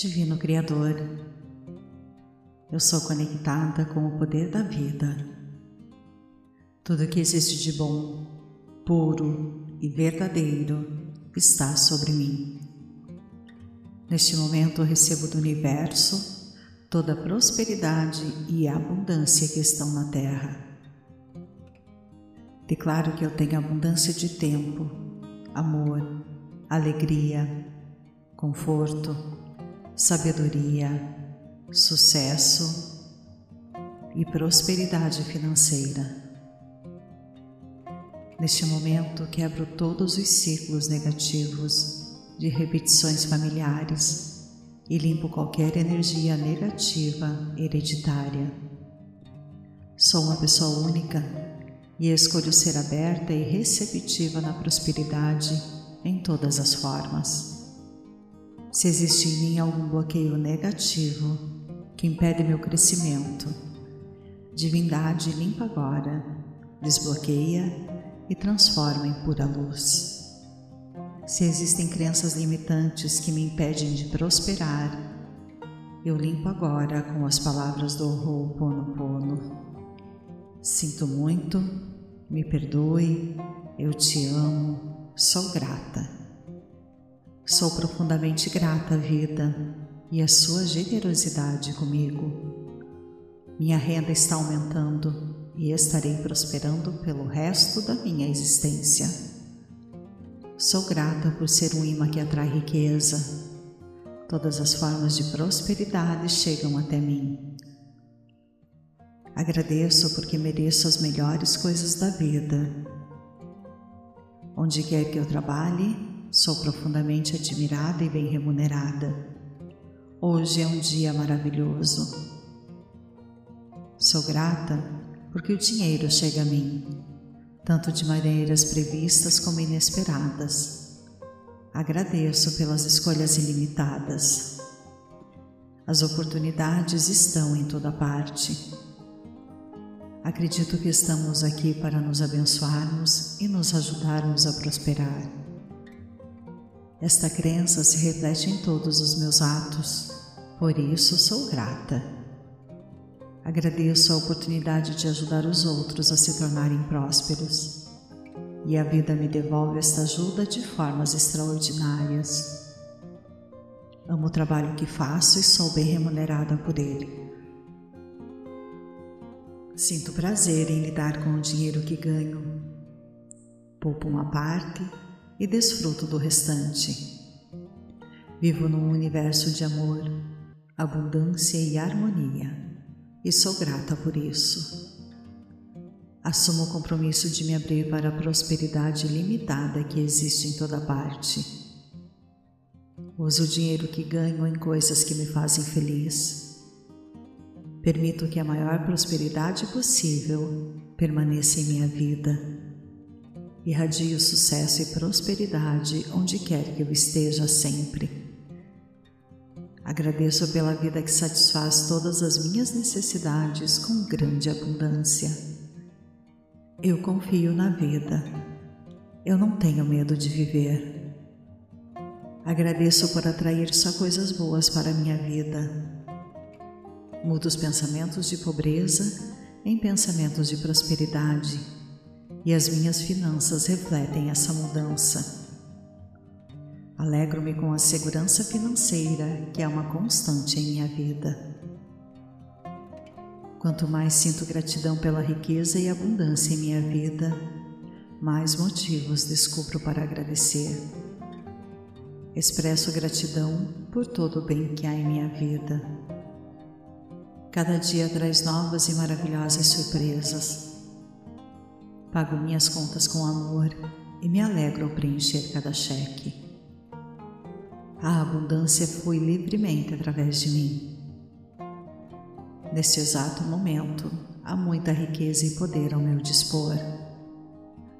Divino Criador, eu sou conectada com o poder da vida. Tudo que existe de bom, puro e verdadeiro está sobre mim. Neste momento, recebo do universo toda a prosperidade e abundância que estão na Terra. Declaro que eu tenho abundância de tempo, amor, alegria, conforto, sabedoria, sucesso e prosperidade financeira. Neste momento, quebro todos os ciclos negativos de repetições familiares e limpo qualquer energia negativa hereditária. Sou uma pessoa única e escolho ser aberta e receptiva na prosperidade em todas as formas. Se existe em mim algum bloqueio negativo que impede meu crescimento, divindade limpa agora, desbloqueia e transforma em pura luz. Se existem crenças limitantes que me impedem de prosperar, eu limpo agora com as palavras do Ho'oponopono. Sinto muito, me perdoe, eu te amo, sou grata. Sou profundamente grata à vida e à sua generosidade comigo. Minha renda está aumentando e estarei prosperando pelo resto da minha existência. Sou grata por ser um imã que atrai riqueza. Todas as formas de prosperidade chegam até mim. Agradeço porque mereço as melhores coisas da vida. Onde quer que eu trabalhe, sou profundamente admirada e bem remunerada. Hoje é um dia maravilhoso. Sou grata porque o dinheiro chega a mim, tanto de maneiras previstas como inesperadas. Agradeço pelas escolhas ilimitadas. As oportunidades estão em toda parte Acredito que estamos aqui para nos abençoarmos e nos ajudarmos a prosperar. Esta crença se reflete em todos os meus atos, por isso sou grata. Agradeço a oportunidade de ajudar os outros a se tornarem prósperos e a vida me devolve esta ajuda de formas extraordinárias. Amo o trabalho que faço e sou bem remunerada por ele. Sinto prazer em lidar com o dinheiro que ganho. Poupo uma parte e desfruto do restante. Vivo num universo de amor, abundância e harmonia e sou grata por isso. Assumo o compromisso de me abrir para a prosperidade limitada que existe em toda parte. Uso o dinheiro que ganho em coisas que me fazem feliz Permito que a maior prosperidade possível permaneça em minha vida. Irradio sucesso e prosperidade onde quer que eu esteja sempre. Agradeço pela vida que satisfaz todas as minhas necessidades com grande abundância. Eu confio na vida. Eu não tenho medo de viver. Agradeço por atrair só coisas boas para a minha vida Mudo os pensamentos de pobreza em pensamentos de prosperidade e as minhas finanças refletem essa mudança. Alegro-me com a segurança financeira que é uma constante em minha vida. Quanto mais sinto gratidão pela riqueza e abundância em minha vida, mais motivos descubro para agradecer. Expresso gratidão por todo o bem que há em minha vida. Cada dia traz novas e maravilhosas surpresas. Pago minhas contas com amor e me alegro ao preencher cada cheque. A abundância flui livremente através de mim. Neste exato momento, há muita riqueza e poder ao meu dispor.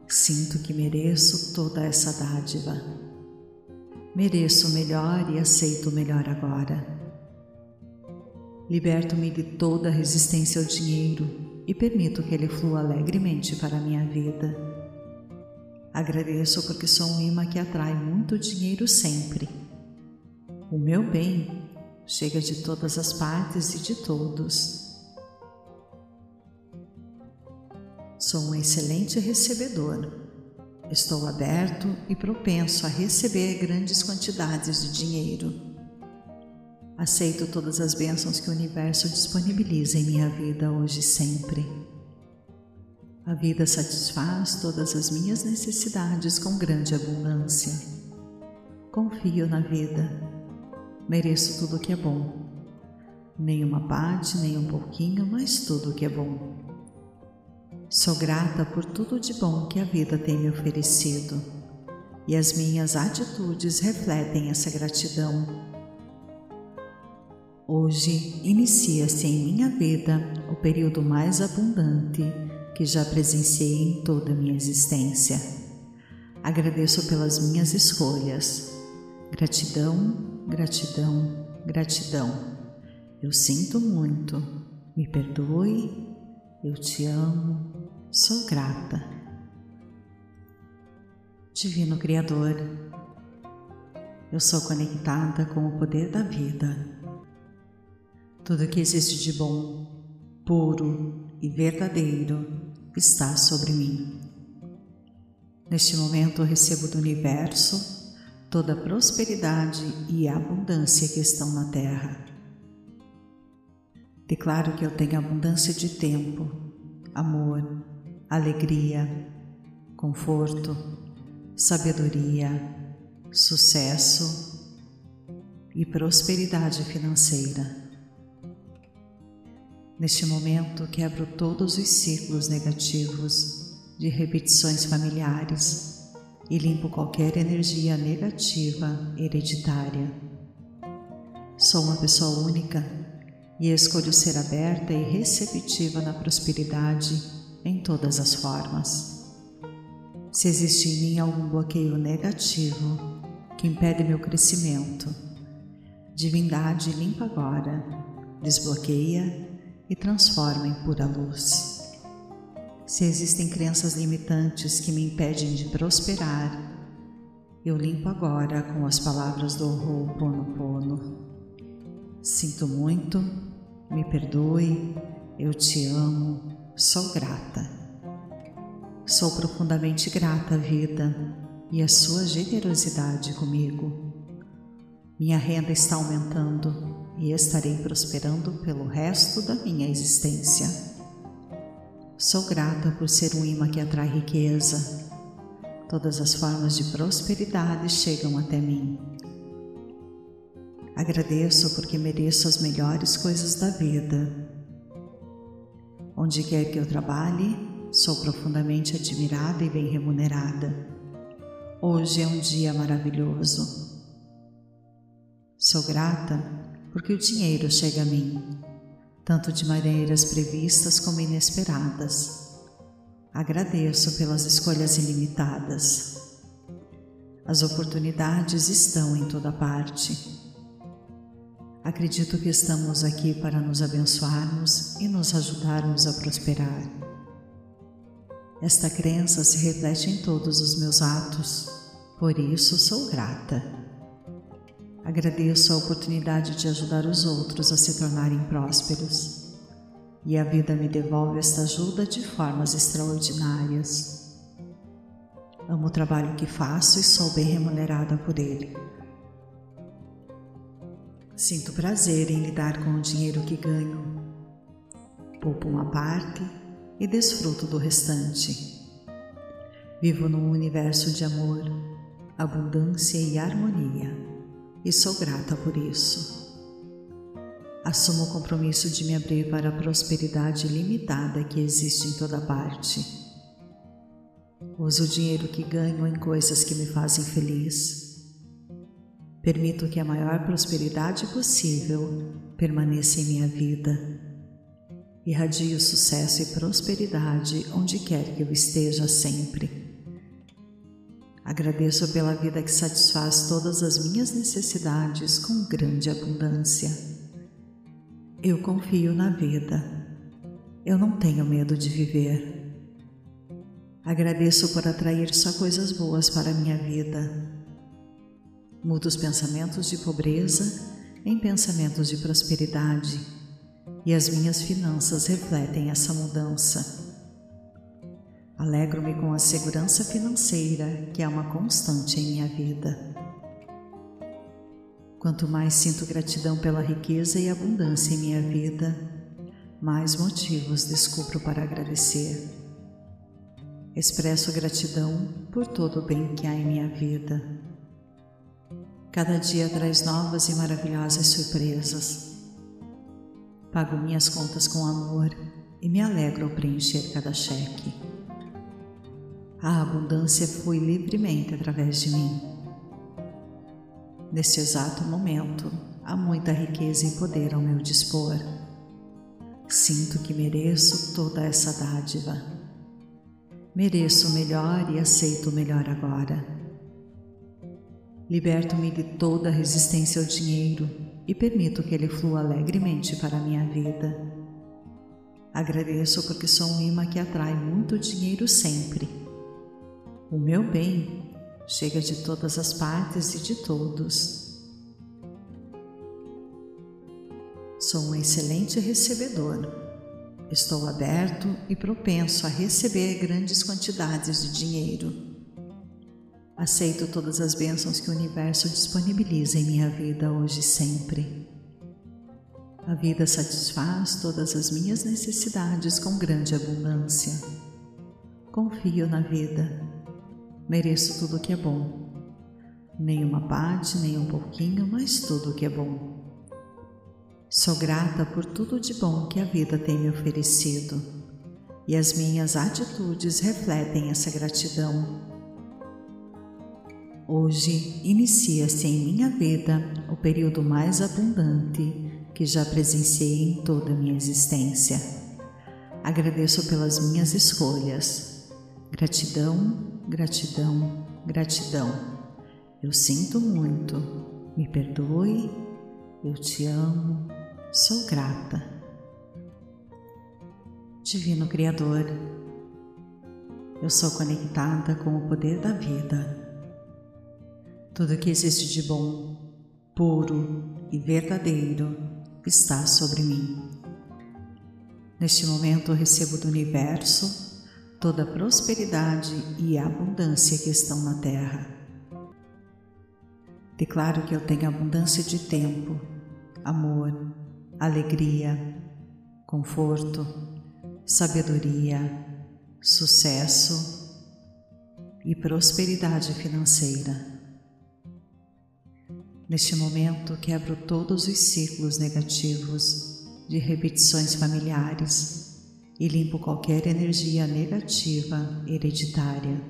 Sinto que mereço toda essa dádiva. Mereço o melhor e aceito o melhor agora. Liberto-me de toda resistência ao dinheiro e permito que ele flua alegremente para a minha vida. Agradeço porque sou um imã que atrai muito dinheiro sempre. O meu bem chega de todas as partes e de todos. Sou um excelente recebedor. Estou aberto e propenso a receber grandes quantidades de dinheiro. Aceito todas as bênçãos que o universo disponibiliza em minha vida hoje e sempre. A vida satisfaz todas as minhas necessidades com grande abundância. Confio na vida. Mereço tudo o que é bom. Nem uma parte, nem um pouquinho, mas tudo o que é bom. Sou grata por tudo de bom que a vida tem me oferecido e as minhas atitudes refletem essa gratidão. Hoje inicia-se em minha vida o período mais abundante que já presenciei em toda a minha existência. Agradeço pelas minhas escolhas. Gratidão, gratidão, gratidão. Eu sinto muito. Me perdoe. Eu te amo. Sou grata. Divino Criador, eu sou conectada com o poder da vida. Tudo que existe de bom, puro e verdadeiro está sobre mim. Neste momento recebo do universo toda a prosperidade e abundância que estão na terra. Declaro que eu tenho abundância de tempo, amor, alegria, conforto, sabedoria, sucesso e prosperidade financeira. Neste momento, quebro todos os ciclos negativos de repetições familiares e limpo qualquer energia negativa hereditária. Sou uma pessoa única e escolho ser aberta e receptiva na prosperidade em todas as formas. Se existe em mim algum bloqueio negativo que impede meu crescimento, divindade limpa agora, desbloqueia e transforma em pura luz. Se existem crenças limitantes que me impedem de prosperar, eu limpo agora com as palavras do Ho'oponopono. Sinto muito, me perdoe, eu te amo, sou grata. Sou profundamente grata à vida e à sua generosidade comigo. Minha renda está aumentando e estarei prosperando pelo resto da minha existência. Sou grata por ser um imã que atrai riqueza. Todas as formas de prosperidade chegam até mim. Agradeço porque mereço as melhores coisas da vida. Onde quer que eu trabalhe, sou profundamente admirada e bem remunerada. Hoje é um dia maravilhoso. Sou grata porque o dinheiro chega a mim, tanto de maneiras previstas como inesperadas. Agradeço pelas escolhas ilimitadas. As oportunidades estão em toda parte. Acredito que estamos aqui para nos abençoarmos e nos ajudarmos a prosperar. Esta crença se reflete em todos os meus atos, por isso sou grata. Agradeço a oportunidade de ajudar os outros a se tornarem prósperos. E a vida me devolve esta ajuda de formas extraordinárias. Amo o trabalho que faço e sou bem remunerada por ele. Sinto prazer em lidar com o dinheiro que ganho. Poupo uma parte e desfruto do restante. Vivo num universo de amor, abundância e harmonia e sou grata por isso. Assumo o compromisso de me abrir para a prosperidade limitada que existe em toda parte. Uso o dinheiro que ganho em coisas que me fazem feliz. Permito que a maior prosperidade possível permaneça em minha vida. Irradio sucesso e prosperidade onde quer que eu esteja sempre. Agradeço pela vida que satisfaz todas as minhas necessidades com grande abundância. Eu confio na vida. Eu não tenho medo de viver. Agradeço por atrair só coisas boas para a minha vida. Mudo os pensamentos de pobreza em pensamentos de prosperidade e as minhas finanças refletem essa mudança. Alegro-me com a segurança financeira que é uma constante em minha vida. Quanto mais sinto gratidão pela riqueza e abundância em minha vida, mais motivos descubro para agradecer. Expresso gratidão por todo o bem que há em minha vida. Cada dia traz novas e maravilhosas surpresas. Pago minhas contas com amor e me alegro ao preencher cada cheque. A abundância flui livremente através de mim. Neste exato momento, há muita riqueza e poder ao meu dispor. Sinto que mereço toda essa dádiva. Mereço o melhor e aceito o melhor agora. Liberto-me de toda resistência ao dinheiro e permito que ele flua alegremente para a minha vida. Agradeço porque sou um imã que atrai muito dinheiro sempre o meu bem chega de todas as partes e de todos. Sou um excelente recebedor. Estou aberto e propenso a receber grandes quantidades de dinheiro. Aceito todas as bênçãos que o universo disponibiliza em minha vida hoje e sempre. A vida satisfaz todas as minhas necessidades com grande abundância. Confio na vida Mereço tudo o que é bom. Nem uma parte, nem um pouquinho, mas tudo o que é bom. Sou grata por tudo de bom que a vida tem me oferecido e as minhas atitudes refletem essa gratidão. Hoje inicia-se em minha vida o período mais abundante que já presenciei em toda a minha existência. Agradeço pelas minhas escolhas. Gratidão gratidão, gratidão. Eu sinto muito, me perdoe, eu te amo, sou grata. Divino Criador, eu sou conectada com o poder da vida. Tudo que existe de bom, puro e verdadeiro está sobre mim. Neste momento recebo do universo toda prosperidade e abundância que estão na terra. Declaro que eu tenho abundância de tempo, amor, alegria, conforto, sabedoria, sucesso e prosperidade financeira. Neste momento, quebro todos os ciclos negativos de repetições familiares e limpo qualquer energia negativa hereditária.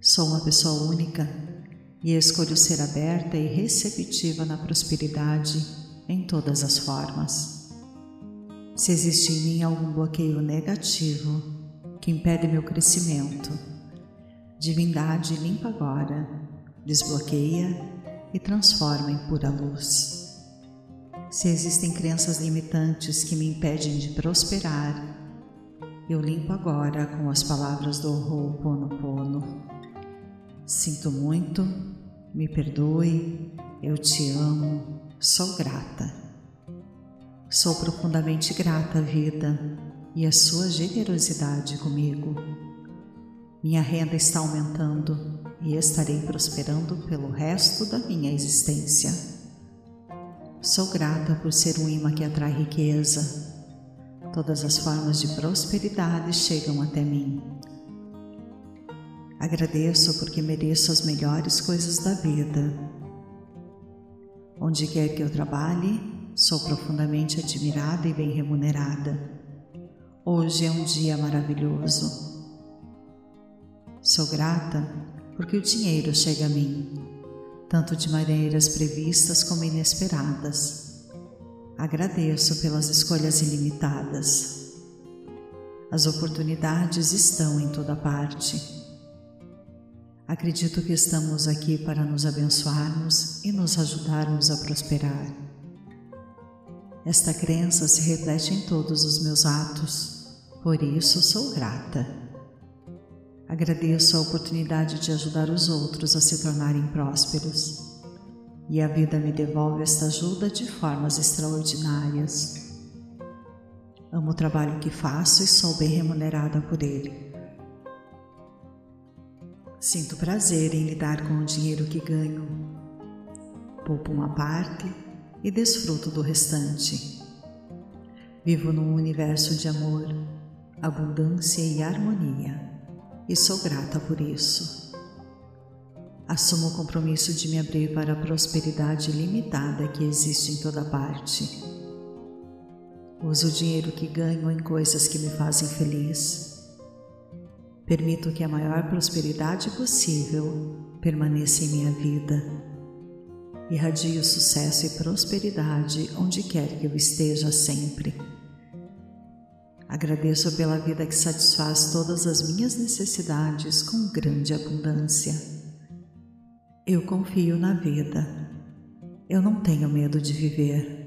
Sou uma pessoa única e escolho ser aberta e receptiva na prosperidade em todas as formas. Se existe em mim algum bloqueio negativo que impede meu crescimento, divindade limpa agora, desbloqueia e transforma em pura luz. Se existem crenças limitantes que me impedem de prosperar, eu limpo agora com as palavras do Ho'oponopono. Sinto muito, me perdoe, eu te amo, sou grata. Sou profundamente grata à vida e à sua generosidade comigo. Minha renda está aumentando e estarei prosperando pelo resto da minha existência. Sou grata por ser um imã que atrai riqueza. Todas as formas de prosperidade chegam até mim. Agradeço porque mereço as melhores coisas da vida. Onde quer que eu trabalhe, sou profundamente admirada e bem remunerada. Hoje é um dia maravilhoso. Sou grata porque o dinheiro chega a mim tanto de maneiras previstas como inesperadas. Agradeço pelas escolhas ilimitadas. As oportunidades estão em toda parte. Acredito que estamos aqui para nos abençoarmos e nos ajudarmos a prosperar. Esta crença se reflete em todos os meus atos, por isso sou grata. Agradeço a oportunidade de ajudar os outros a se tornarem prósperos. e a vida me devolve esta ajuda de formas extraordinárias. Amo o trabalho que faço e sou bem remunerada por ele. Sinto prazer em lidar com o dinheiro que ganho. Poupo uma parte e desfruto do restante. Vivo num universo de amor, abundância e harmonia e sou grata por isso. Assumo o compromisso de me abrir para a prosperidade limitada que existe em toda parte. Uso o dinheiro que ganho em coisas que me fazem feliz. Permito que a maior prosperidade possível permaneça em minha vida. Irradio sucesso e prosperidade onde quer que eu esteja sempre. Agradeço pela vida que satisfaz todas as minhas necessidades com grande abundância. Eu confio na vida. Eu não tenho medo de viver.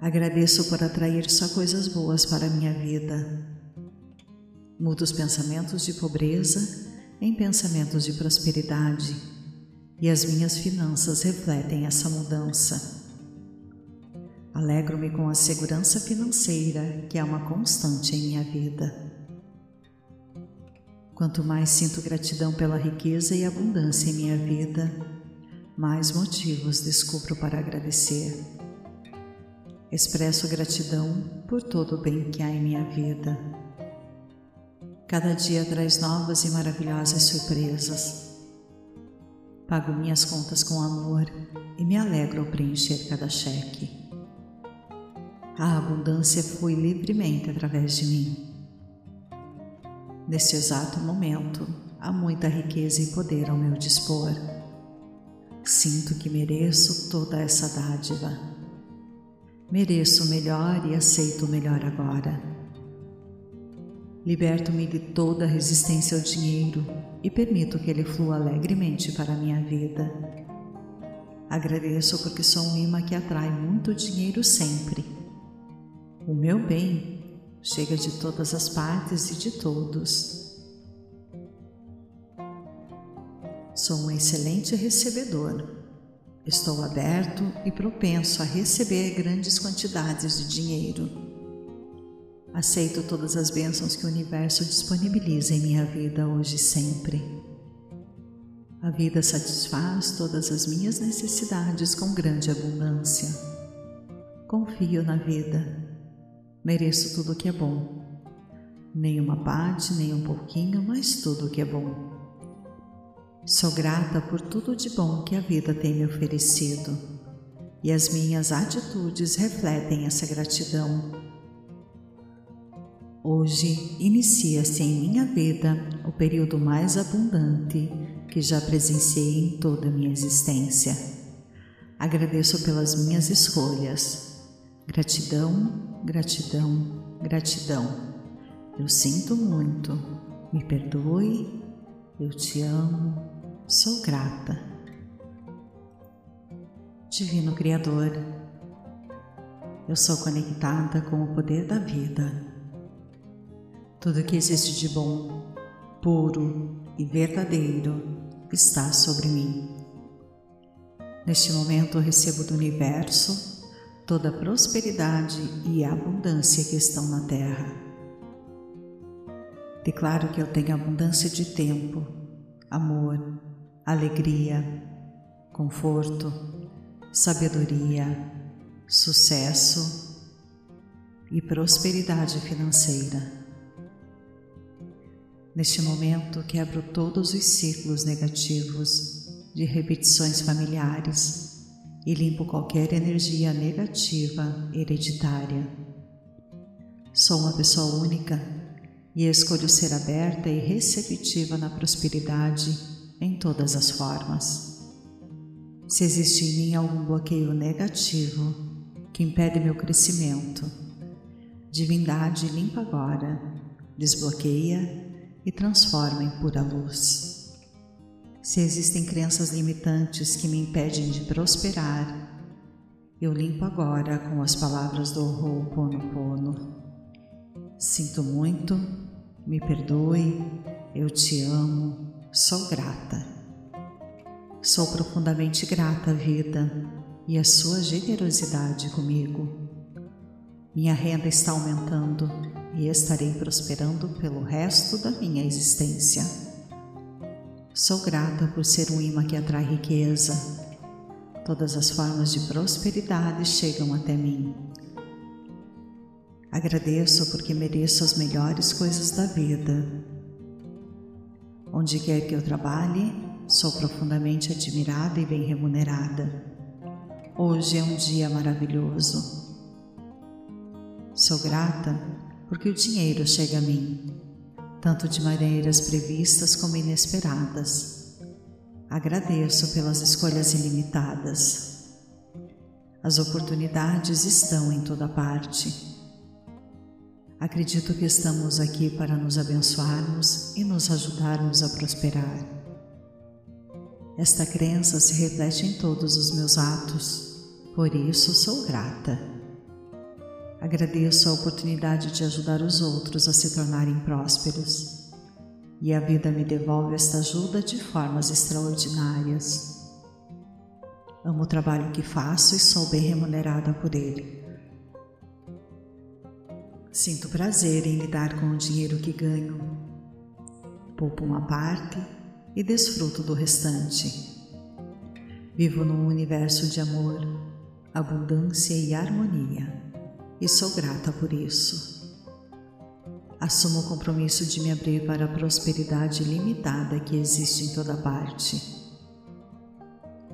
Agradeço por atrair só coisas boas para a minha vida. Mudo os pensamentos de pobreza em pensamentos de prosperidade e as minhas finanças refletem essa mudança. Alegro-me com a segurança financeira que é uma constante em minha vida. Quanto mais sinto gratidão pela riqueza e abundância em minha vida, mais motivos descubro para agradecer. Expresso gratidão por todo o bem que há em minha vida. Cada dia traz novas e maravilhosas surpresas. Pago minhas contas com amor e me alegro ao preencher cada cheque. A abundância flui livremente através de mim. Neste exato momento, há muita riqueza e poder ao meu dispor. Sinto que mereço toda essa dádiva. Mereço o melhor e aceito o melhor agora. Liberto-me de toda resistência ao dinheiro e permito que ele flua alegremente para a minha vida. Agradeço porque sou um imã que atrai muito dinheiro sempre. O meu bem chega de todas as partes e de todos. Sou um excelente recebedor. Estou aberto e propenso a receber grandes quantidades de dinheiro. Aceito todas as bênçãos que o universo disponibiliza em minha vida hoje e sempre. A vida satisfaz todas as minhas necessidades com grande abundância. Confio na vida Mereço tudo o que é bom. Nem uma parte, nem um pouquinho, mas tudo o que é bom. Sou grata por tudo de bom que a vida tem me oferecido e as minhas atitudes refletem essa gratidão. Hoje inicia-se em minha vida o período mais abundante que já presenciei em toda a minha existência. Agradeço pelas minhas escolhas. Gratidão gratidão, gratidão. Eu sinto muito, me perdoe, eu te amo, sou grata. Divino Criador, eu sou conectada com o poder da vida. Tudo que existe de bom, puro e verdadeiro está sobre mim. Neste momento recebo do universo toda a prosperidade e abundância que estão na terra. Declaro que eu tenho abundância de tempo, amor, alegria, conforto, sabedoria, sucesso e prosperidade financeira. Neste momento, quebro todos os ciclos negativos de repetições familiares e limpo qualquer energia negativa hereditária. Sou uma pessoa única e escolho ser aberta e receptiva na prosperidade em todas as formas. Se existe em mim algum bloqueio negativo que impede meu crescimento, divindade limpa agora, desbloqueia e transforma em pura luz. Se existem crenças limitantes que me impedem de prosperar, eu limpo agora com as palavras do Ho'oponopono. Sinto muito, me perdoe, eu te amo, sou grata. Sou profundamente grata à vida e à sua generosidade comigo. Minha renda está aumentando e estarei prosperando pelo resto da minha existência. Sou grata por ser um imã que atrai riqueza. Todas as formas de prosperidade chegam até mim. Agradeço porque mereço as melhores coisas da vida. Onde quer que eu trabalhe, sou profundamente admirada e bem remunerada. Hoje é um dia maravilhoso. Sou grata porque o dinheiro chega a mim tanto de maneiras previstas como inesperadas. Agradeço pelas escolhas ilimitadas. As oportunidades estão em toda parte. Acredito que estamos aqui para nos abençoarmos e nos ajudarmos a prosperar. Esta crença se reflete em todos os meus atos, por isso sou grata. Agradeço a oportunidade de ajudar os outros a se tornarem prósperos. E a vida me devolve esta ajuda de formas extraordinárias. Amo o trabalho que faço e sou bem remunerada por ele. Sinto prazer em lidar com o dinheiro que ganho. Poupo uma parte e desfruto do restante. Vivo num universo de amor, abundância e harmonia e sou grata por isso. Assumo o compromisso de me abrir para a prosperidade limitada que existe em toda parte.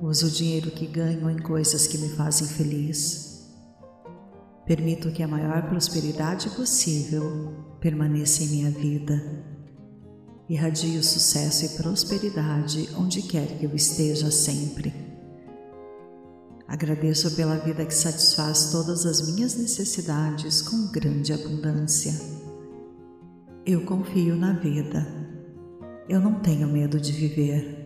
Uso o dinheiro que ganho em coisas que me fazem feliz. Permito que a maior prosperidade possível permaneça em minha vida. Irradio sucesso e prosperidade onde quer que eu esteja sempre. Agradeço pela vida que satisfaz todas as minhas necessidades com grande abundância. Eu confio na vida. Eu não tenho medo de viver.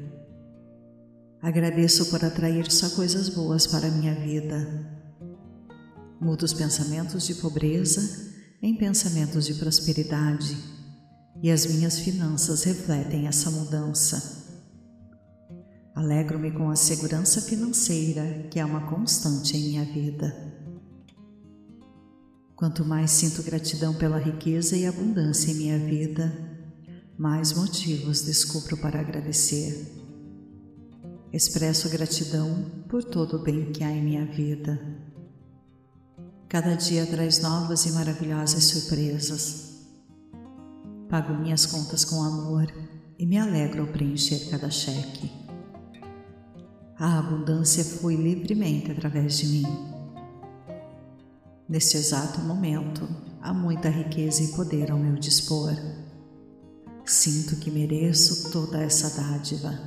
Agradeço por atrair só coisas boas para a minha vida. Mudo os pensamentos de pobreza em pensamentos de prosperidade e as minhas finanças refletem essa mudança. Alegro-me com a segurança financeira que é uma constante em minha vida. Quanto mais sinto gratidão pela riqueza e abundância em minha vida, mais motivos descubro para agradecer. Expresso gratidão por todo o bem que há em minha vida. Cada dia traz novas e maravilhosas surpresas. Pago minhas contas com amor e me alegro ao preencher cada cheque. A abundância flui livremente através de mim. Neste exato momento, há muita riqueza e poder ao meu dispor. Sinto que mereço toda essa dádiva.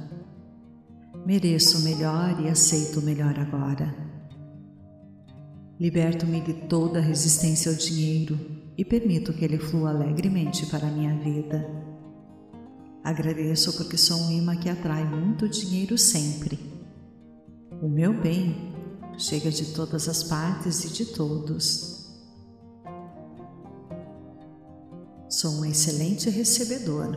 Mereço o melhor e aceito o melhor agora. Liberto-me de toda resistência ao dinheiro e permito que ele flua alegremente para a minha vida. Agradeço porque sou um imã que atrai muito dinheiro sempre o meu bem chega de todas as partes e de todos. Sou um excelente recebedor.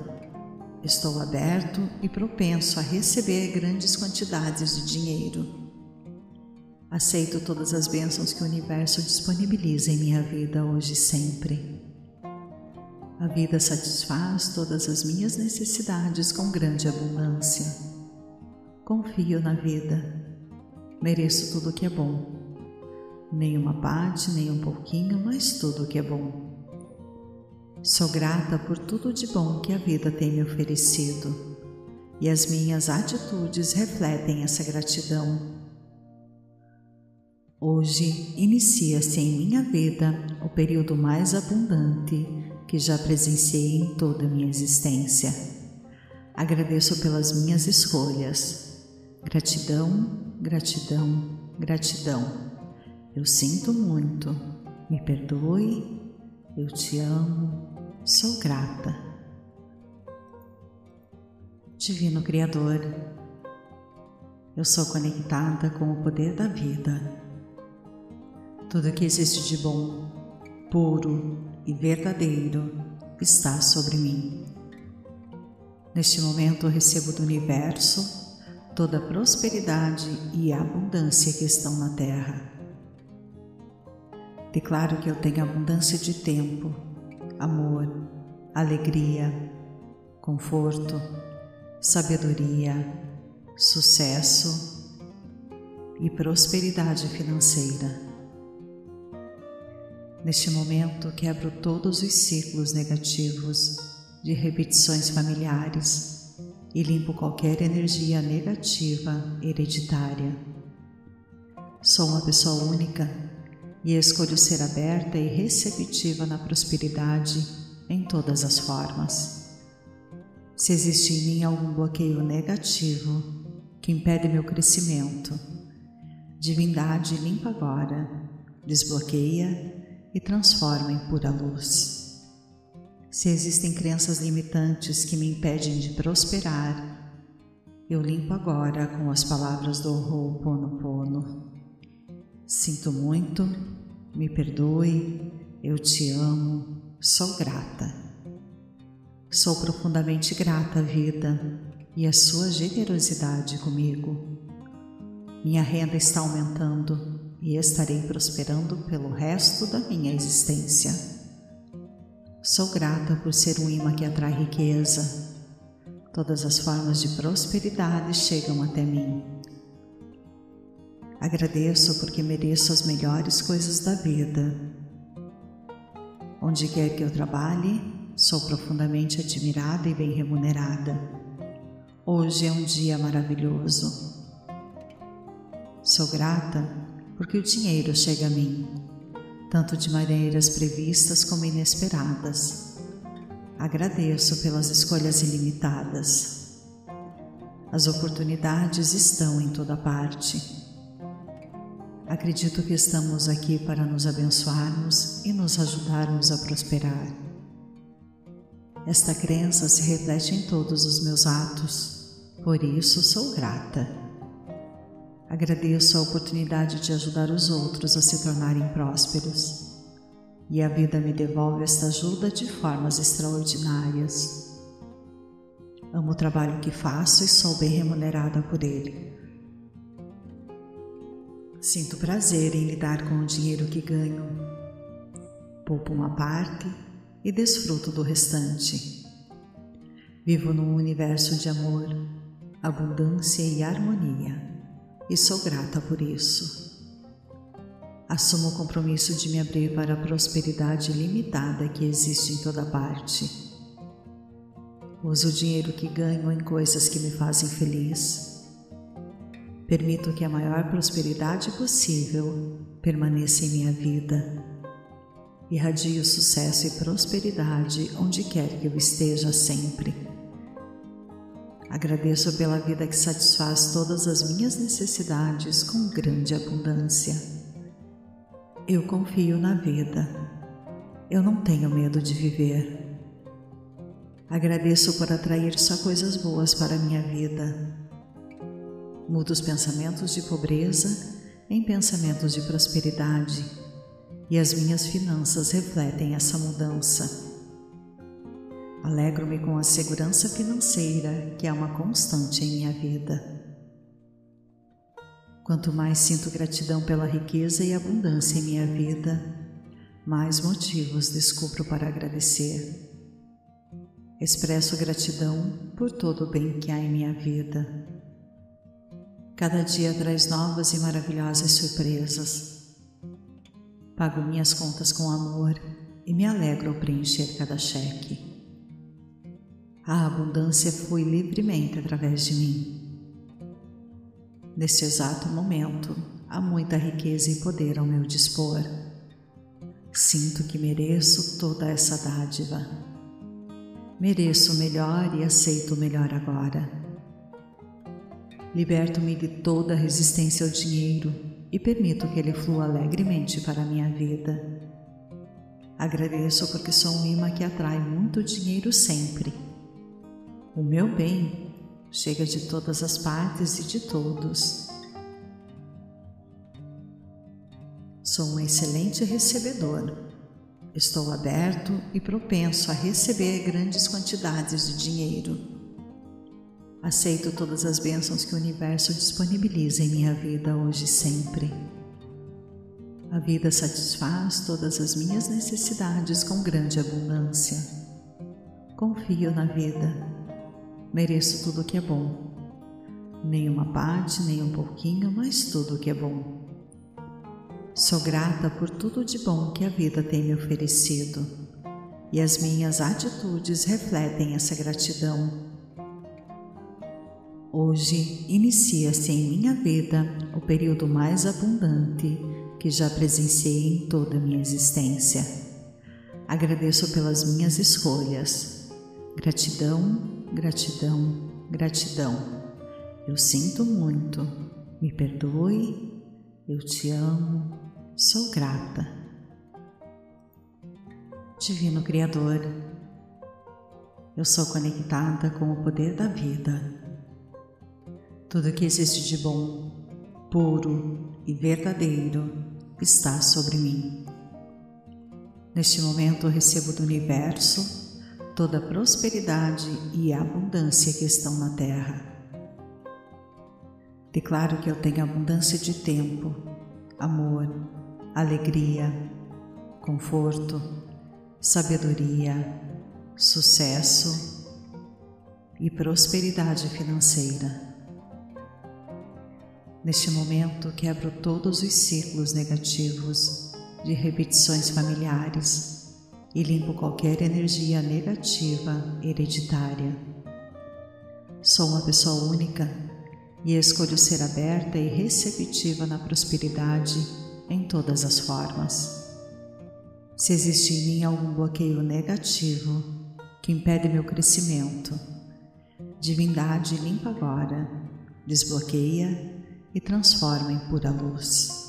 Estou aberto e propenso a receber grandes quantidades de dinheiro. Aceito todas as bênçãos que o universo disponibiliza em minha vida hoje e sempre. A vida satisfaz todas as minhas necessidades com grande abundância. Confio na vida Mereço tudo o que é bom. Nem uma parte, nem um pouquinho, mas tudo o que é bom. Sou grata por tudo de bom que a vida tem me oferecido e as minhas atitudes refletem essa gratidão. Hoje inicia-se em minha vida o período mais abundante que já presenciei em toda a minha existência. Agradeço pelas minhas escolhas. Gratidão gratidão, gratidão. Eu sinto muito, me perdoe, eu te amo, sou grata. Divino Criador, eu sou conectada com o poder da vida. Tudo que existe de bom, puro e verdadeiro está sobre mim. Neste momento recebo do universo toda a prosperidade e abundância que estão na terra. Declaro que eu tenho abundância de tempo, amor, alegria, conforto, sabedoria, sucesso e prosperidade financeira. Neste momento, quebro todos os ciclos negativos de repetições familiares e limpo qualquer energia negativa hereditária. Sou uma pessoa única e escolho ser aberta e receptiva na prosperidade em todas as formas. Se existe em mim algum bloqueio negativo que impede meu crescimento, divindade limpa agora, desbloqueia e transforma em pura luz. Se existem crenças limitantes que me impedem de prosperar, eu limpo agora com as palavras do Ho'oponopono. Sinto muito, me perdoe, eu te amo, sou grata. Sou profundamente grata à vida e à sua generosidade comigo. Minha renda está aumentando e estarei prosperando pelo resto da minha existência. Sou grata por ser um imã que atrai riqueza. Todas as formas de prosperidade chegam até mim. Agradeço porque mereço as melhores coisas da vida. Onde quer que eu trabalhe, sou profundamente admirada e bem remunerada. Hoje é um dia maravilhoso. Sou grata porque o dinheiro chega a mim tanto de maneiras previstas como inesperadas. Agradeço pelas escolhas ilimitadas. As oportunidades estão em toda parte. Acredito que estamos aqui para nos abençoarmos e nos ajudarmos a prosperar. Esta crença se reflete em todos os meus atos, por isso sou grata. Agradeço a oportunidade de ajudar os outros a se tornarem prósperos. E a vida me devolve esta ajuda de formas extraordinárias. Amo o trabalho que faço e sou bem remunerada por ele. Sinto prazer em lidar com o dinheiro que ganho. Poupo uma parte e desfruto do restante. Vivo num universo de amor, abundância e harmonia e sou grata por isso. Assumo o compromisso de me abrir para a prosperidade limitada que existe em toda parte. Uso o dinheiro que ganho em coisas que me fazem feliz. Permito que a maior prosperidade possível permaneça em minha vida. Irradio sucesso e prosperidade onde quer que eu esteja sempre. Agradeço pela vida que satisfaz todas as minhas necessidades com grande abundância. Eu confio na vida. Eu não tenho medo de viver. Agradeço por atrair só coisas boas para a minha vida. Mudo os pensamentos de pobreza em pensamentos de prosperidade e as minhas finanças refletem essa mudança. Alegro-me com a segurança financeira que é uma constante em minha vida. Quanto mais sinto gratidão pela riqueza e abundância em minha vida, mais motivos descubro para agradecer. Expresso gratidão por todo o bem que há em minha vida. Cada dia traz novas e maravilhosas surpresas. Pago minhas contas com amor e me alegro ao preencher cada cheque. A abundância flui livremente através de mim. Neste exato momento, há muita riqueza e poder ao meu dispor. Sinto que mereço toda essa dádiva. Mereço o melhor e aceito o melhor agora. Liberto-me de toda resistência ao dinheiro e permito que ele flua alegremente para a minha vida. Agradeço porque sou um imã que atrai muito dinheiro sempre o meu bem chega de todas as partes e de todos. Sou um excelente recebedor. Estou aberto e propenso a receber grandes quantidades de dinheiro. Aceito todas as bênçãos que o universo disponibiliza em minha vida hoje e sempre. A vida satisfaz todas as minhas necessidades com grande abundância. Confio na vida. Mereço tudo o que é bom. Nem uma parte, nem um pouquinho, mas tudo o que é bom. Sou grata por tudo de bom que a vida tem me oferecido e as minhas atitudes refletem essa gratidão. Hoje inicia-se em minha vida o período mais abundante que já presenciei em toda a minha existência. Agradeço pelas minhas escolhas. Gratidão, gratidão, gratidão. Eu sinto muito. Me perdoe. Eu te amo. Sou grata. Divino Criador, eu sou conectada com o poder da vida tudo que existe de bom, puro e verdadeiro está sobre mim. Neste momento, recebo do universo toda a prosperidade e abundância que estão na terra. Declaro que eu tenho abundância de tempo, amor, alegria, conforto, sabedoria, sucesso e prosperidade financeira. Neste momento, quebro todos os ciclos negativos de repetições familiares e limpo qualquer energia negativa hereditária. Sou uma pessoa única e escolho ser aberta e receptiva na prosperidade em todas as formas. Se existe em mim algum bloqueio negativo que impede meu crescimento, divindade limpa agora, desbloqueia e transforma em pura luz.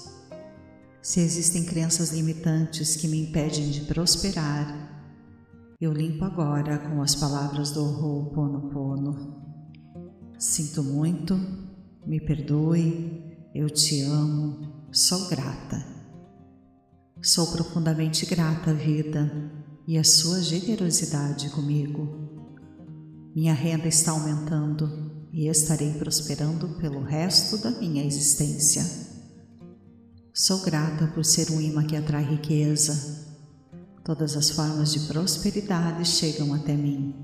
Se existem crenças limitantes que me impedem de prosperar, eu limpo agora com as palavras do Ho'oponopono. Sinto muito, me perdoe, eu te amo, sou grata. Sou profundamente grata à vida e à sua generosidade comigo. Minha renda está aumentando e estarei prosperando pelo resto da minha existência. Sou grata por ser um imã que atrai riqueza. Todas as formas de prosperidade chegam até mim.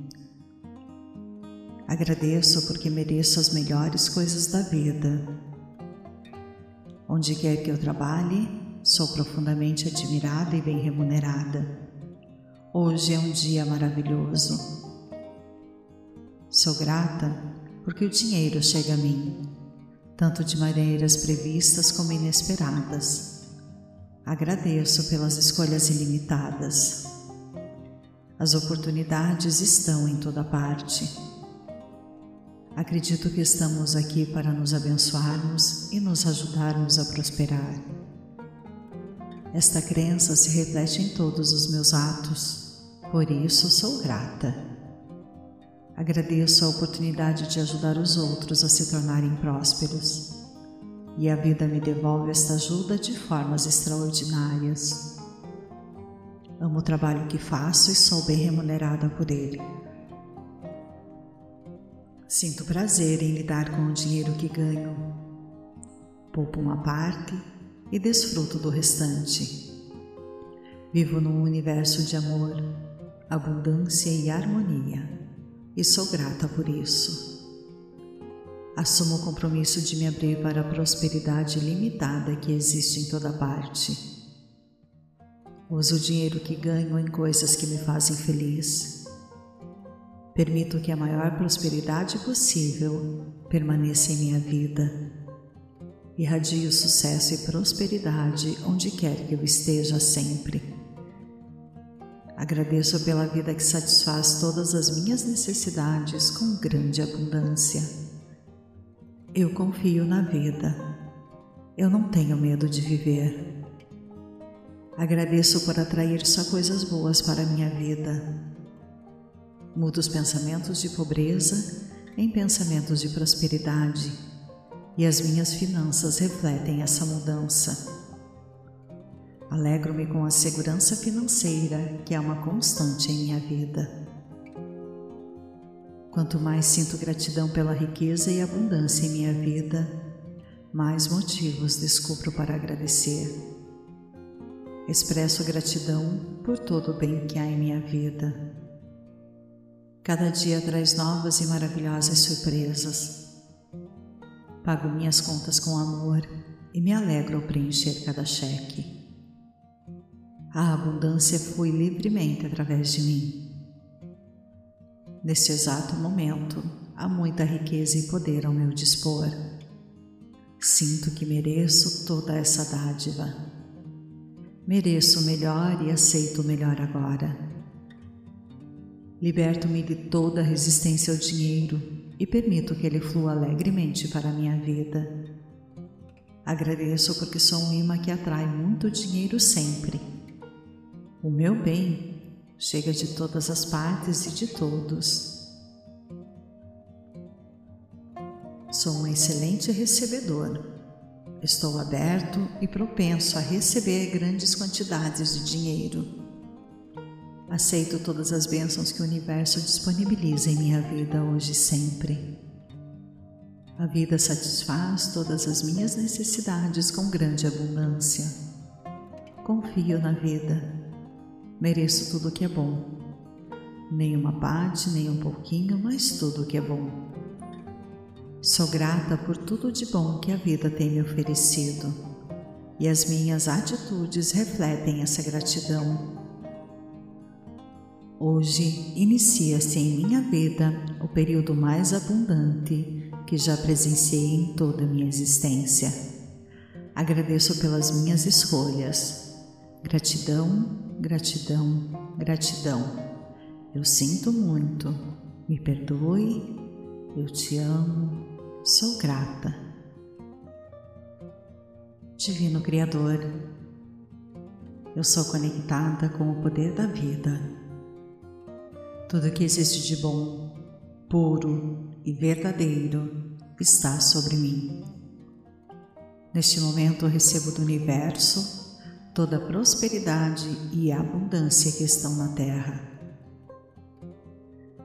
Agradeço porque mereço as melhores coisas da vida. Onde quer que eu trabalhe, sou profundamente admirada e bem remunerada. Hoje é um dia maravilhoso. Sou grata porque o dinheiro chega a mim, tanto de maneiras previstas como inesperadas. Agradeço pelas escolhas ilimitadas. As oportunidades estão em toda parte. Acredito que estamos aqui para nos abençoarmos e nos ajudarmos a prosperar. Esta crença se reflete em todos os meus atos, por isso sou grata. Agradeço a oportunidade de ajudar os outros a se tornarem prósperos. E a vida me devolve esta ajuda de formas extraordinárias. Amo o trabalho que faço e sou bem remunerada por ele. Sinto prazer em lidar com o dinheiro que ganho. Poupo uma parte e desfruto do restante. Vivo num universo de amor, abundância e harmonia e sou grata por isso. Assumo o compromisso de me abrir para a prosperidade limitada que existe em toda parte. Uso o dinheiro que ganho em coisas que me fazem feliz. Permito que a maior prosperidade possível permaneça em minha vida. Irradio sucesso e prosperidade onde quer que eu esteja sempre. Agradeço pela vida que satisfaz todas as minhas necessidades com grande abundância. Eu confio na vida. Eu não tenho medo de viver. Agradeço por atrair só coisas boas para a minha vida. Mudo os pensamentos de pobreza em pensamentos de prosperidade e as minhas finanças refletem essa mudança. Alegro-me com a segurança financeira que é uma constante em minha vida. Quanto mais sinto gratidão pela riqueza e abundância em minha vida, mais motivos descubro para agradecer. Expresso gratidão por todo o bem que há em minha vida. Cada dia traz novas e maravilhosas surpresas. Pago minhas contas com amor e me alegro ao preencher cada cheque. A abundância flui livremente através de mim. Neste exato momento, há muita riqueza e poder ao meu dispor. Sinto que mereço toda essa dádiva. Mereço o melhor e aceito o melhor agora. Liberto-me de toda resistência ao dinheiro e permito que ele flua alegremente para a minha vida. Agradeço porque sou um imã que atrai muito dinheiro sempre. O meu bem chega de todas as partes e de todos. Sou um excelente recebedor. Estou aberto e propenso a receber grandes quantidades de dinheiro. Aceito todas as bênçãos que o universo disponibiliza em minha vida hoje e sempre. A vida satisfaz todas as minhas necessidades com grande abundância. Confio na vida Mereço tudo o que é bom. Nem uma parte, nem um pouquinho, mas tudo o que é bom. Sou grata por tudo de bom que a vida tem me oferecido e as minhas atitudes refletem essa gratidão. Hoje inicia-se em minha vida o período mais abundante que já presenciei em toda a minha existência. Agradeço pelas minhas escolhas. Gratidão gratidão, gratidão. Eu sinto muito, me perdoe, eu te amo, sou grata. Divino Criador, eu sou conectada com o poder da vida. Tudo que existe de bom, puro e verdadeiro está sobre mim. Neste momento recebo do universo toda a prosperidade e abundância que estão na terra.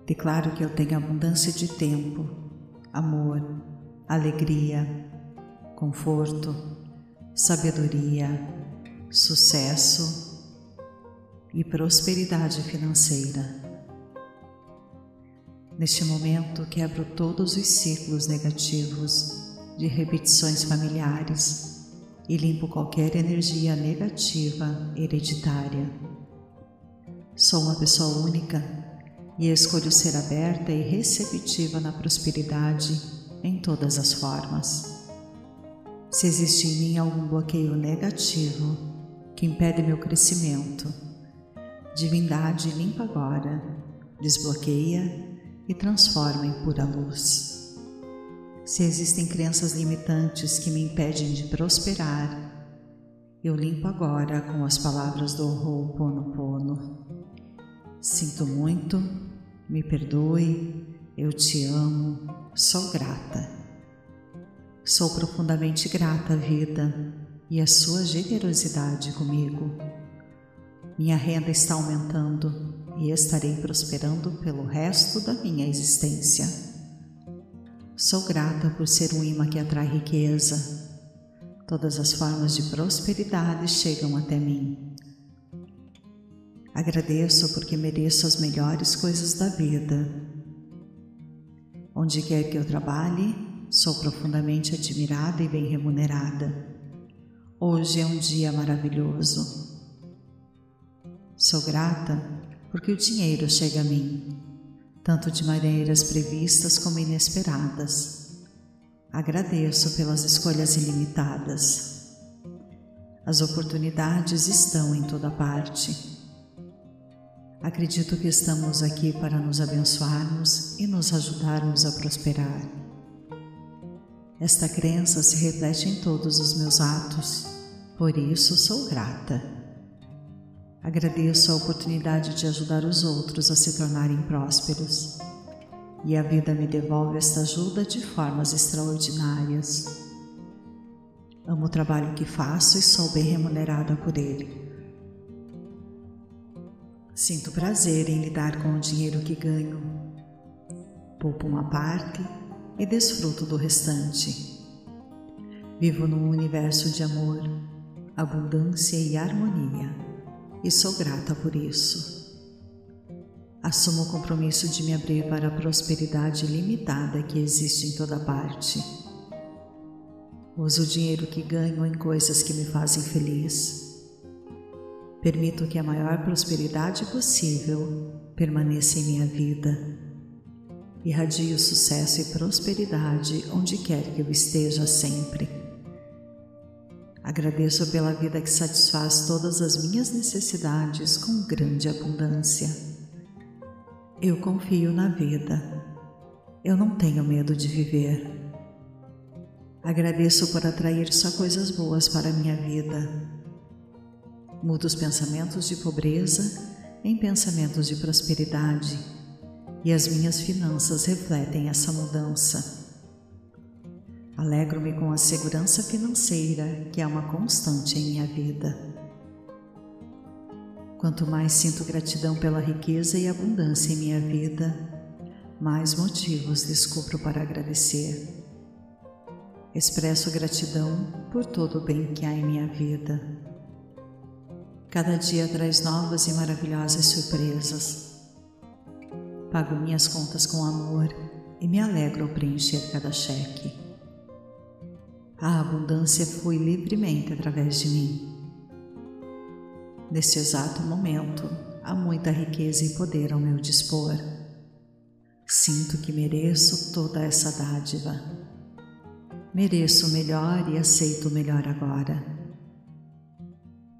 Declaro que eu tenho abundância de tempo, amor, alegria, conforto, sabedoria, sucesso e prosperidade financeira. Neste momento, quebro todos os ciclos negativos de repetições familiares e limpo qualquer energia negativa hereditária. Sou uma pessoa única e escolho ser aberta e receptiva na prosperidade em todas as formas. Se existe em mim algum bloqueio negativo que impede meu crescimento, divindade limpa agora, desbloqueia e transforma em pura luz. Se existem crenças limitantes que me impedem de prosperar, eu limpo agora com as palavras do Ho'oponopono. Sinto muito, me perdoe, eu te amo, sou grata. Sou profundamente grata à vida e à sua generosidade comigo. Minha renda está aumentando e estarei prosperando pelo resto da minha existência. Sou grata por ser um imã que atrai riqueza. Todas as formas de prosperidade chegam até mim. Agradeço porque mereço as melhores coisas da vida. Onde quer que eu trabalhe, sou profundamente admirada e bem remunerada. Hoje é um dia maravilhoso. Sou grata porque o dinheiro chega a mim tanto de maneiras previstas como inesperadas. Agradeço pelas escolhas ilimitadas. As oportunidades estão em toda parte. Acredito que estamos aqui para nos abençoarmos e nos ajudarmos a prosperar. Esta crença se reflete em todos os meus atos, por isso sou grata. Agradeço a oportunidade de ajudar os outros a se tornarem prósperos. E a vida me devolve esta ajuda de formas extraordinárias. Amo o trabalho que faço e sou bem remunerada por ele. Sinto prazer em lidar com o dinheiro que ganho. poupo uma parte e desfruto do restante. Vivo num universo de amor, abundância e harmonia e sou grata por isso. Assumo o compromisso de me abrir para a prosperidade limitada que existe em toda parte. Uso o dinheiro que ganho em coisas que me fazem feliz. Permito que a maior prosperidade possível permaneça em minha vida. Irradio sucesso e prosperidade onde quer que eu esteja sempre. Agradeço pela vida que satisfaz todas as minhas necessidades com grande abundância. Eu confio na vida. Eu não tenho medo de viver. Agradeço por atrair só coisas boas para a minha vida. Mudo os pensamentos de pobreza em pensamentos de prosperidade e as minhas finanças refletem essa mudança. Alegro-me com a segurança financeira que é uma constante em minha vida. Quanto mais sinto gratidão pela riqueza e abundância em minha vida, mais motivos descubro para agradecer. Expresso gratidão por todo o bem que há em minha vida. Cada dia traz novas e maravilhosas surpresas. Pago minhas contas com amor e me alegro ao preencher cada cheque. A abundância flui livremente através de mim. Neste exato momento, há muita riqueza e poder ao meu dispor. Sinto que mereço toda essa dádiva. Mereço o melhor e aceito o melhor agora.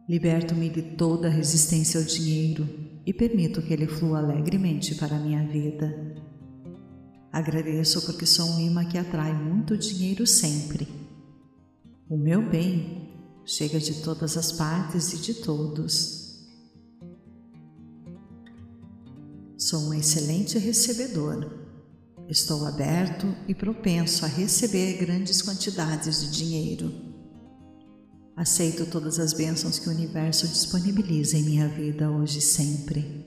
Liberto-me de toda resistência ao dinheiro e permito que ele flua alegremente para a minha vida. Agradeço porque sou um imã que atrai muito dinheiro sempre o meu bem chega de todas as partes e de todos. Sou um excelente recebedor. Estou aberto e propenso a receber grandes quantidades de dinheiro. Aceito todas as bênçãos que o universo disponibiliza em minha vida hoje e sempre.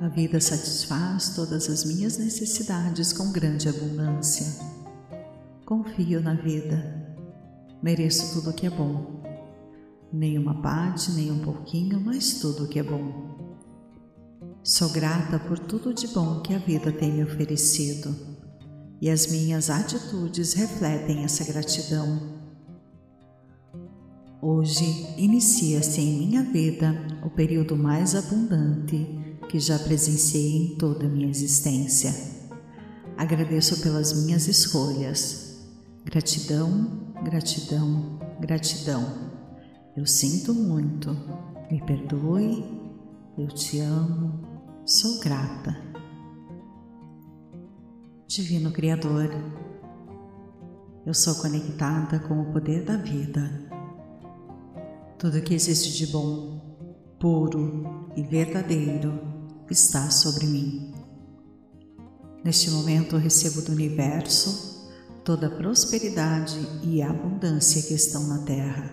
A vida satisfaz todas as minhas necessidades com grande abundância. Confio na vida Mereço tudo o que é bom. Nem uma parte, nem um pouquinho, mas tudo o que é bom. Sou grata por tudo de bom que a vida tem me oferecido e as minhas atitudes refletem essa gratidão. Hoje inicia-se em minha vida o período mais abundante que já presenciei em toda a minha existência. Agradeço pelas minhas escolhas. Gratidão gratidão, gratidão. Eu sinto muito, me perdoe, eu te amo, sou grata. Divino Criador, eu sou conectada com o poder da vida. Tudo que existe de bom, puro e verdadeiro está sobre mim. Neste momento recebo do universo toda a prosperidade e abundância que estão na terra.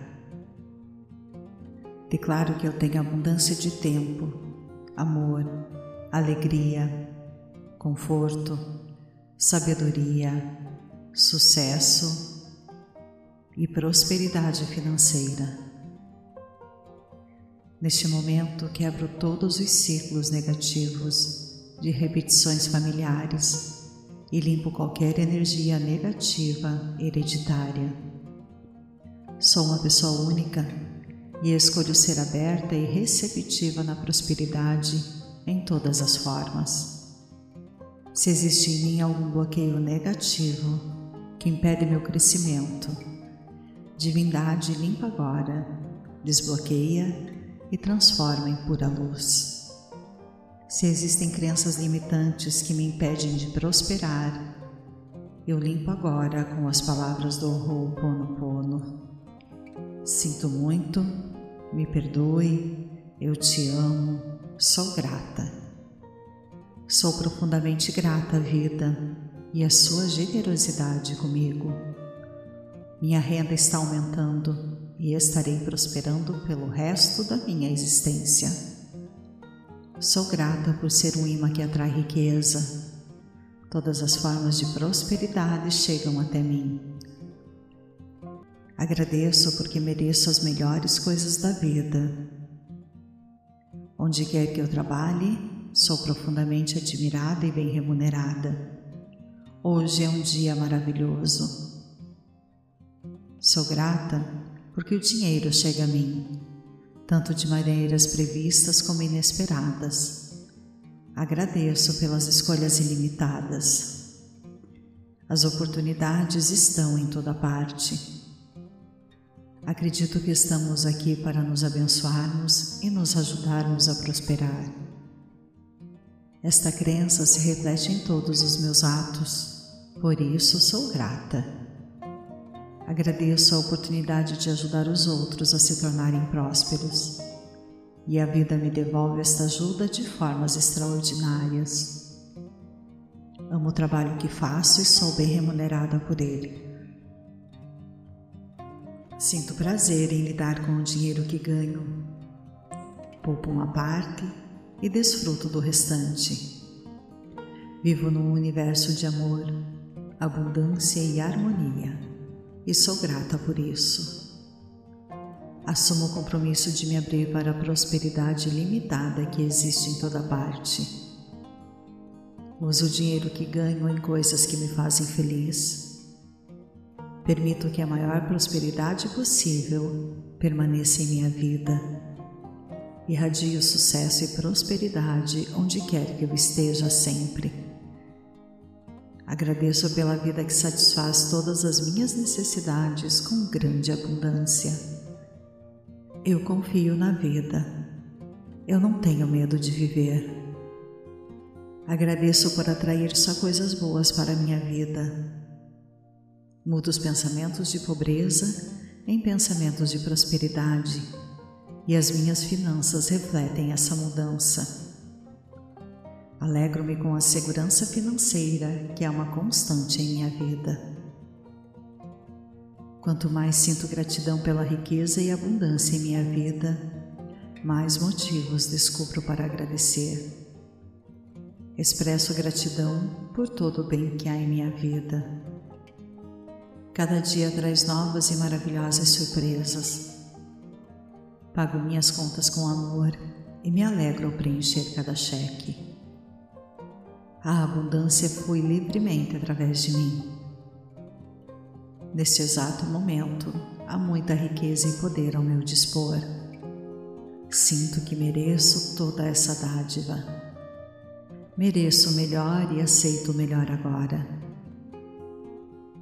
Declaro que eu tenho abundância de tempo, amor, alegria, conforto, sabedoria, sucesso e prosperidade financeira. Neste momento, quebro todos os ciclos negativos de repetições familiares e limpo qualquer energia negativa hereditária. Sou uma pessoa única e escolho ser aberta e receptiva na prosperidade em todas as formas. Se existe em mim algum bloqueio negativo que impede meu crescimento, divindade limpa agora, desbloqueia e transforma em pura luz. Se existem crenças limitantes que me impedem de prosperar, eu limpo agora com as palavras do Ho'oponopono. Sinto muito, me perdoe, eu te amo, sou grata. Sou profundamente grata à vida e à sua generosidade comigo. Minha renda está aumentando e estarei prosperando pelo resto da minha existência. Sou grata por ser um imã que atrai riqueza. Todas as formas de prosperidade chegam até mim. Agradeço porque mereço as melhores coisas da vida. Onde quer que eu trabalhe, sou profundamente admirada e bem remunerada. Hoje é um dia maravilhoso. Sou grata porque o dinheiro chega a mim, tanto de maneiras previstas como inesperadas. Agradeço pelas escolhas ilimitadas. As oportunidades estão em toda parte. Acredito que estamos aqui para nos abençoarmos e nos ajudarmos a prosperar. Esta crença se reflete em todos os meus atos, por isso sou grata. Agradeço a oportunidade de ajudar os outros a se tornarem prósperos e a vida me devolve esta ajuda de formas extraordinárias. Amo o trabalho que faço e sou bem remunerada por ele. Sinto prazer em lidar com o dinheiro que ganho. Poupo uma parte e desfruto do restante. Vivo num universo de amor, abundância e harmonia e sou grata por isso. Assumo o compromisso de me abrir para a prosperidade limitada que existe em toda parte. Uso o dinheiro que ganho em coisas que me fazem feliz. Permito que a maior prosperidade possível permaneça em minha vida. Irradio sucesso e prosperidade onde quer que eu esteja sempre. Agradeço pela vida que satisfaz todas as minhas necessidades com grande abundância. Eu confio na vida. Eu não tenho medo de viver. Agradeço por atrair só coisas boas para a minha vida. Mudo os pensamentos de pobreza em pensamentos de prosperidade e as minhas finanças refletem essa mudança. Alegro-me com a segurança financeira que é uma constante em minha vida. Quanto mais sinto gratidão pela riqueza e abundância em minha vida, mais motivos descubro para agradecer. Expresso gratidão por todo o bem que há em minha vida. Cada dia traz novas e maravilhosas surpresas. Pago minhas contas com amor e me alegro ao preencher cada cheque. A abundância flui livremente através de mim. Neste exato momento, há muita riqueza e poder ao meu dispor. Sinto que mereço toda essa dádiva. Mereço o melhor e aceito o melhor agora.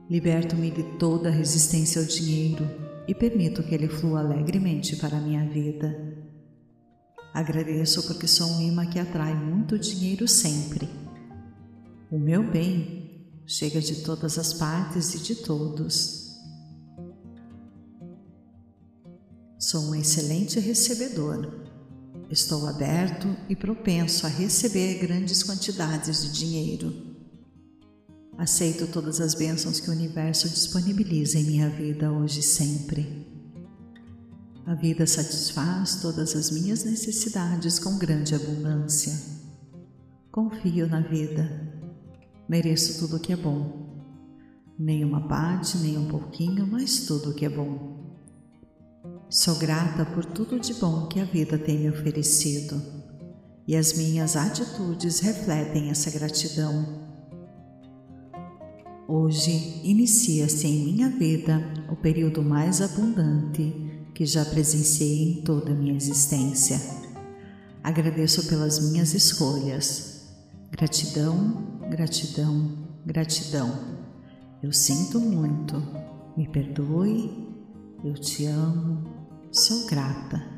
Liberto-me de toda resistência ao dinheiro e permito que ele flua alegremente para a minha vida. Agradeço porque sou um imã que atrai muito dinheiro sempre. O meu bem chega de todas as partes e de todos. Sou um excelente recebedor. Estou aberto e propenso a receber grandes quantidades de dinheiro. Aceito todas as bênçãos que o universo disponibiliza em minha vida hoje e sempre. A vida satisfaz todas as minhas necessidades com grande abundância. Confio na vida Mereço tudo o que é bom. Nem uma parte, nem um pouquinho, mas tudo o que é bom. Sou grata por tudo de bom que a vida tem me oferecido e as minhas atitudes refletem essa gratidão. Hoje inicia-se em minha vida o período mais abundante que já presenciei em toda a minha existência. Agradeço pelas minhas escolhas. Gratidão gratidão, gratidão. Eu sinto muito, me perdoe, eu te amo, sou grata.